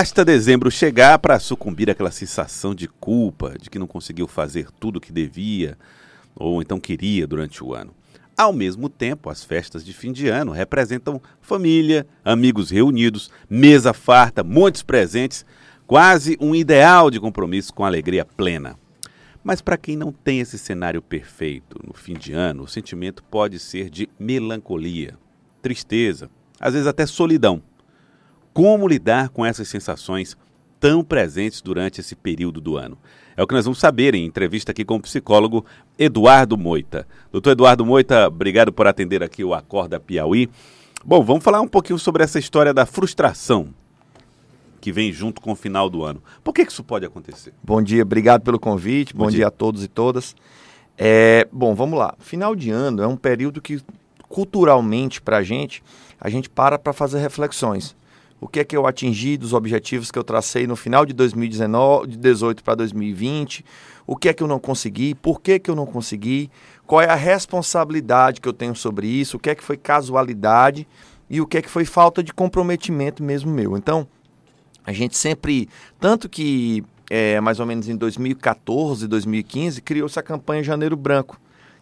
Basta dezembro chegar para sucumbir àquela sensação de culpa, de que não conseguiu fazer tudo o que devia ou então queria durante o ano. Ao mesmo tempo, as festas de fim de ano representam família, amigos reunidos, mesa farta, muitos presentes, quase um ideal de compromisso com alegria plena. Mas para quem não tem esse cenário perfeito no fim de ano, o sentimento pode ser de melancolia, tristeza, às vezes até solidão. Como lidar com essas sensações tão presentes durante esse período do ano? É o que nós vamos saber em entrevista aqui com o psicólogo Eduardo Moita. Doutor Eduardo Moita, obrigado por atender aqui o Acorda Piauí. Bom, vamos falar um pouquinho sobre essa história da frustração que vem junto com o final do ano. Por que, que isso pode acontecer? Bom dia, obrigado pelo convite. Bom, bom dia. dia. a todos e todas. É, bom, vamos lá. Final de ano é um período que culturalmente para a gente, a gente para para fazer reflexões o que é que eu atingi dos objetivos que eu tracei no final de 2019, de 18 para 2020, o que é que eu não consegui, por que, que eu não consegui, qual é a responsabilidade que eu tenho sobre isso, o que é que foi casualidade? E o que é que foi falta de comprometimento mesmo meu. Então, a gente sempre, tanto que é, mais ou menos em 2014, 2015, criou-se a campanha Janeiro Branco,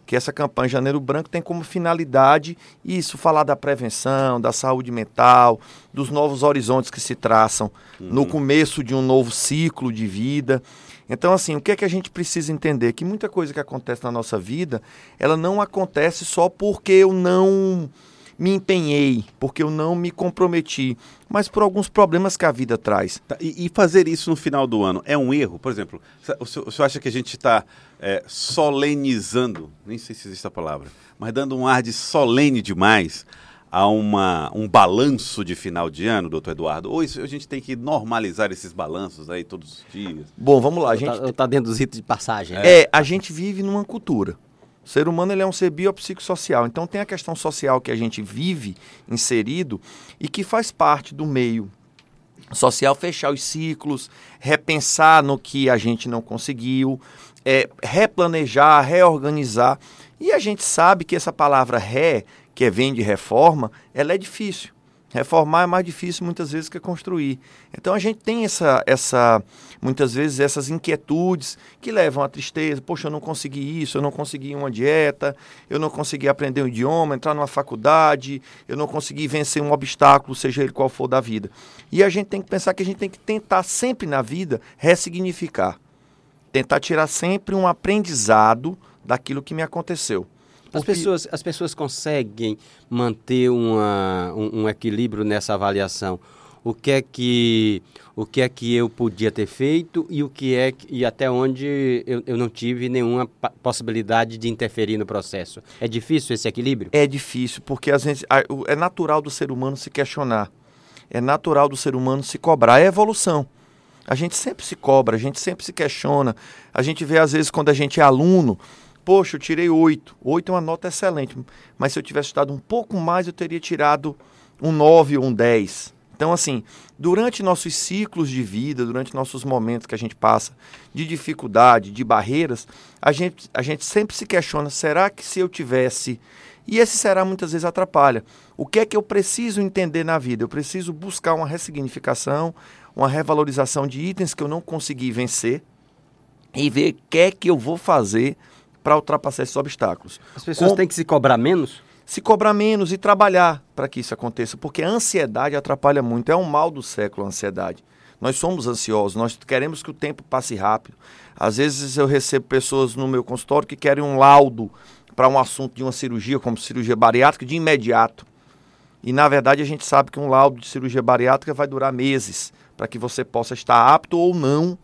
que essa campanha Janeiro Branco tem como finalidade isso, falar da prevenção, da saúde mental, dos novos horizontes que se traçam uhum. no começo de um novo ciclo de vida. Então, assim, o que é que a gente precisa entender? Que muita coisa que acontece na nossa vida, ela não acontece só porque eu não me empenhei, porque eu não me comprometi, mas por alguns problemas que a vida traz. Tá, e, e, fazer isso no final do ano é um erro? Por exemplo, o senhor, o senhor acha que a gente está é, solenizando, nem sei se existe a palavra, mas dando um ar de solene demais a uma, um balanço de final de ano, doutor Eduardo? Ou isso, a gente tem que normalizar esses balanços aí todos os dias? Bom, vamos lá. A gente está tá dentro dos ritos de passagem. É, é, a gente vive numa cultura. O ser humano ele é um ser biopsicossocial. Então tem a questão social que a gente vive inserido e que faz parte do meio social fechar os ciclos, repensar no que a gente não conseguiu, é, replanejar, reorganizar. E a gente sabe que essa palavra ré, que vem de reforma, ela é difícil. Reformar é mais difícil muitas vezes que construir. Então a gente tem essa, essa, muitas vezes essas inquietudes que levam à tristeza. Poxa, eu não consegui isso, eu não consegui uma dieta, eu não consegui aprender um idioma, entrar numa faculdade, eu não consegui vencer um obstáculo, seja ele qual for da vida. E a gente tem que pensar que a gente tem que tentar sempre na vida ressignificar. Tentar tirar sempre um aprendizado daquilo que me aconteceu. As pessoas, as pessoas conseguem manter uma, um, um, equilíbrio nessa avaliação. O que é que o que é que eu podia ter feito e o que é e até onde eu, eu não tive nenhuma possibilidade de interferir no processo. É difícil esse equilíbrio? É difícil porque a gente, é natural do ser humano se questionar. É natural do ser humano se cobrar. É evolução. A gente sempre se cobra, a gente sempre se questiona. A gente vê às vezes quando a gente é aluno, Poxa, eu tirei oito. Oito é uma nota excelente. Mas se eu tivesse estudado um pouco mais, eu teria tirado um nove ou um dez. Então, assim, durante nossos ciclos de vida, durante nossos momentos que a gente passa de dificuldade, de barreiras, a gente, a gente sempre se questiona: será que se eu tivesse. E esse será muitas vezes atrapalha. O que é que eu preciso entender na vida? Eu preciso buscar uma ressignificação, uma revalorização de itens que eu não consegui vencer e ver o que é que eu vou fazer para ultrapassar esses obstáculos. As pessoas Com... têm que se cobrar menos? Se cobrar menos e trabalhar para que isso aconteça, porque a ansiedade atrapalha muito. É um mal do século a ansiedade. Nós somos ansiosos, nós queremos que o tempo passe rápido. Às vezes eu recebo pessoas no meu consultório que querem um laudo para um assunto de uma cirurgia, como cirurgia bariátrica, de imediato. E na verdade a gente sabe que um laudo de cirurgia bariátrica vai durar meses para que você possa estar apto ou não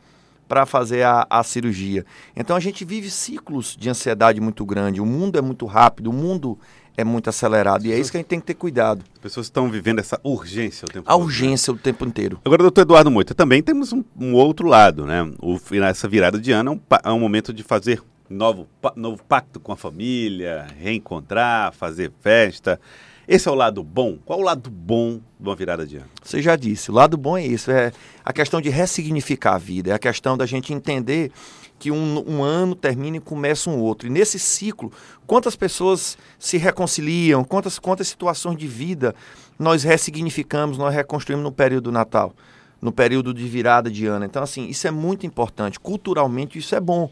para fazer a, a cirurgia. Então a gente vive ciclos de ansiedade muito grande. O mundo é muito rápido, o mundo é muito acelerado. E é isso que a gente tem que ter cuidado. As pessoas estão vivendo essa urgência o tempo A todo. A urgência o tempo inteiro. Agora, doutor Eduardo Moita, também temos um, um outro lado, né? O, essa virada de ano é um, é um momento de fazer novo, novo pacto com a família, reencontrar, fazer festa. Esse é o lado bom. Qual o lado bom de uma virada de ano? Você já disse, o lado bom é isso, é a questão de ressignificar a vida, é a questão da gente entender que um, um, ano termina e começa um outro. E nesse ciclo, quantas pessoas se reconciliam, quantas, quantas situações de vida nós ressignificamos, nós reconstruímos no período do Natal. no período de virada de ano. Então, assim, isso é muito importante. Culturalmente, isso é bom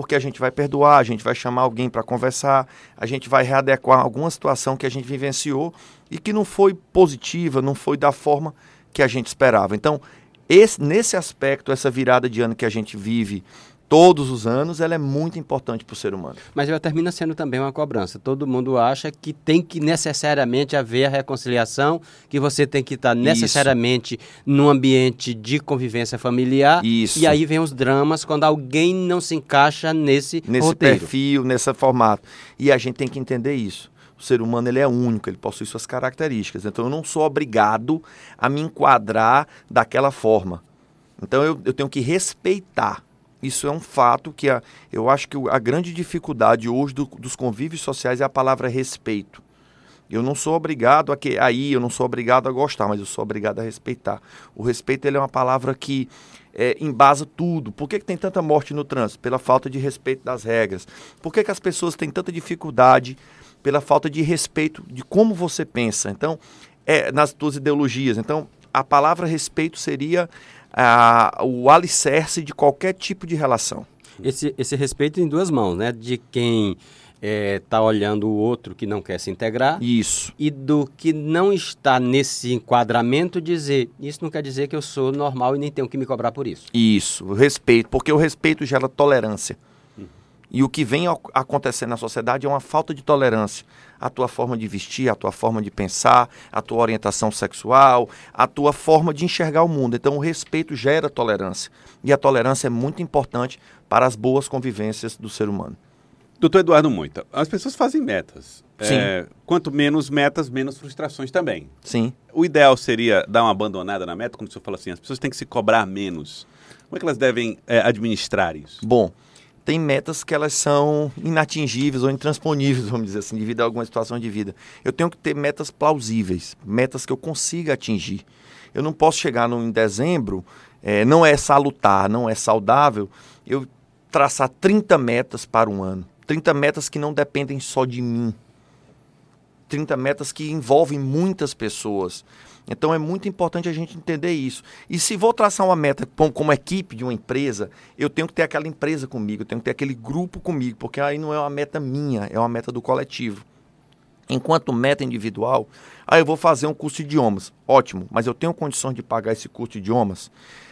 porque a gente vai perdoar, a gente vai chamar alguém para conversar, a gente vai readequar alguma situação que a gente vivenciou e que não foi positiva, não foi da forma que a gente esperava. Então, esse, nesse aspecto, essa virada de ano que a gente vive todos os anos, ela é muito importante para o ser humano. Mas ela termina sendo também uma cobrança. Todo mundo acha que tem que necessariamente haver a reconciliação, que você tem que estar necessariamente Isso. num ambiente de convivência familiar. Isso. E aí vem os dramas quando alguém não se encaixa nesse Nesse roteiro. perfil, nesse formato. E a gente tem que entender isso. O ser humano ele é único, ele possui suas características. Então eu não sou obrigado a me enquadrar daquela forma. Então eu, eu tenho que respeitar isso é um fato que a, eu acho que a grande dificuldade hoje do, dos convívios sociais é a palavra respeito. Eu não sou obrigado a que aí, eu não sou obrigado a gostar, mas eu sou obrigado a respeitar. O respeito ele é uma palavra que é, embasa tudo. Por que, que tem tanta morte no trânsito? Pela falta de respeito das regras. Por que, que as pessoas têm tanta dificuldade? Pela falta de respeito de como você pensa. Então, é, nas suas ideologias. Então, a palavra respeito seria a, o alicerce de qualquer tipo de relação. Esse, esse respeito em duas mãos, né? De quem está é, tá olhando o outro que não quer se integrar. Isso. E do que não está nesse enquadramento dizer, isso não quer dizer que eu sou normal e nem tenho que me cobrar por isso. Isso, o respeito, porque o respeito gera tolerância. E o que vem acontecendo na sociedade é uma falta de tolerância. A tua forma de vestir, a tua forma de pensar, a tua orientação sexual, a tua forma de enxergar o mundo. Então, o respeito gera tolerância. E a tolerância é muito importante para as boas convivências do ser humano. Doutor Eduardo Moita, as pessoas fazem metas. Sim. É, quanto menos metas, menos frustrações também. Sim. O ideal seria dar uma abandonada na meta, como o senhor falou assim, as pessoas têm que se cobrar menos. Como é que elas devem é, administrar isso? Bom, tem metas que elas são inatingíveis ou intransponíveis, vamos dizer assim, devido a alguma situação de vida. Eu tenho que ter metas plausíveis, metas que eu consiga atingir. Eu não posso chegar no, em dezembro, é, não é salutar, não é saudável, eu traçar 30 metas para um ano. 30 metas que não dependem só de mim. 30 metas que envolvem muitas pessoas. Então é muito importante a gente entender isso. E se vou traçar uma meta como, equipe de uma empresa, eu tenho que ter aquela empresa comigo, eu tenho que ter aquele grupo comigo, porque aí não é uma meta minha, é uma meta do coletivo. Enquanto meta individual, ah, eu vou fazer um curso de idiomas. Ótimo, mas eu tenho condições de pagar esse curso de idiomas?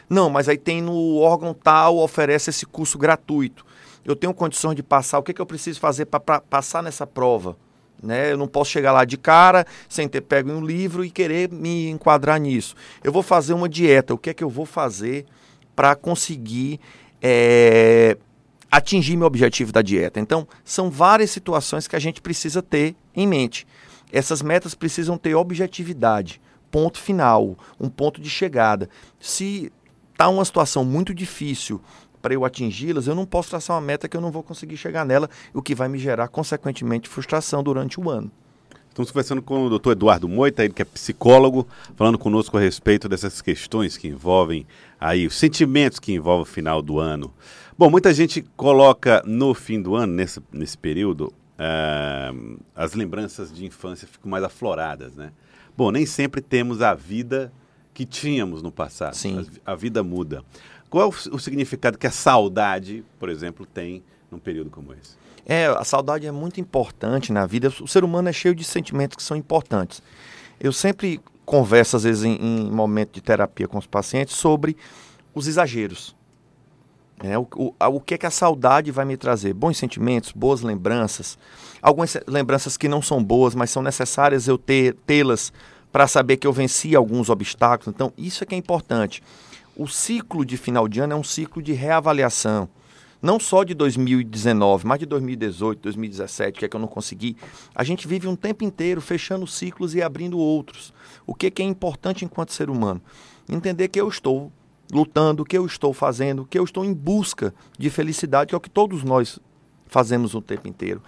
Não, mas aí tem no órgão tal, oferece esse curso gratuito. Eu tenho condições de passar, o que, que eu preciso fazer para passar nessa prova? Né? Eu não posso chegar lá de cara sem ter pego um livro e querer me enquadrar nisso. Eu vou fazer uma dieta. O que é que eu vou fazer para conseguir é, atingir meu objetivo da dieta? Então, são várias situações que a gente precisa ter em mente. Essas metas precisam ter objetividade, ponto final, um ponto de chegada. Se está uma situação muito difícil para eu atingi-las, eu não posso traçar uma meta que eu não vou conseguir chegar nela, o que vai me gerar, consequentemente, frustração durante o ano. Estamos conversando com o doutor Eduardo Moita, ele que é psicólogo, falando conosco a respeito dessas questões que envolvem aí, os sentimentos que envolvem o final do ano. Bom, muita gente coloca no fim do ano, nesse, nesse período, uh, as lembranças de infância ficam mais afloradas, né? Bom, nem sempre temos a vida que tínhamos no passado. Sim. A, a vida muda. Qual é o, significado que a saudade, por exemplo, tem num período como esse? É, a saudade é muito importante na vida. O ser humano é cheio de sentimentos que são importantes. Eu sempre converso, às vezes, em, em momento de terapia com os pacientes, sobre os exageros. É, o, o, o que é que a saudade vai me trazer? Bons sentimentos, boas lembranças. Algumas lembranças que não são boas, mas são necessárias eu ter tê-las para saber que eu venci alguns obstáculos. Então, isso é que é importante o ciclo de final de ano é um ciclo de reavaliação. Não só de 2019, mas de 2018, 2017, que é que eu não consegui. A gente vive um tempo inteiro fechando ciclos e abrindo outros. O que, que é importante enquanto ser humano? Entender que eu estou lutando, que eu estou fazendo, que eu estou em busca de felicidade, que é o que todos nós fazemos o tempo inteiro.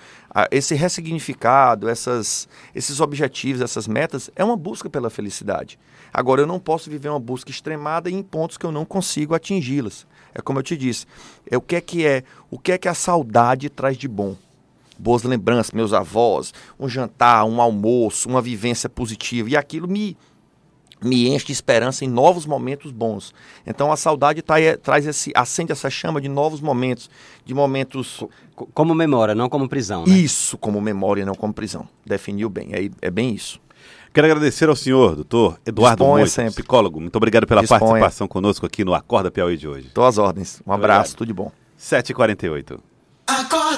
Esse ressignificado, essas, esses objetivos, essas metas, é uma busca pela felicidade. Agora, eu não posso viver uma busca extremada em pontos que eu não consigo atingi-las. É como eu te disse, é o que é que é, o que é que a saudade traz de bom. Boas lembranças, meus avós, um jantar, um almoço, uma vivência positiva. E aquilo me me enche de esperança em novos momentos bons. Então a saudade tá, traz esse, acende essa chama de novos momentos, de momentos. Como memória, não como prisão. Né? Isso, como memória, não como prisão. Definiu bem, é, é bem isso. Quero agradecer ao senhor, doutor Eduardo Disponha Moito, sempre. psicólogo. Muito obrigado pela Disponha. participação conosco aqui no Acorda Piauí de hoje. Tô às ordens. Um abraço, tudo de bom. 7h48. Acorda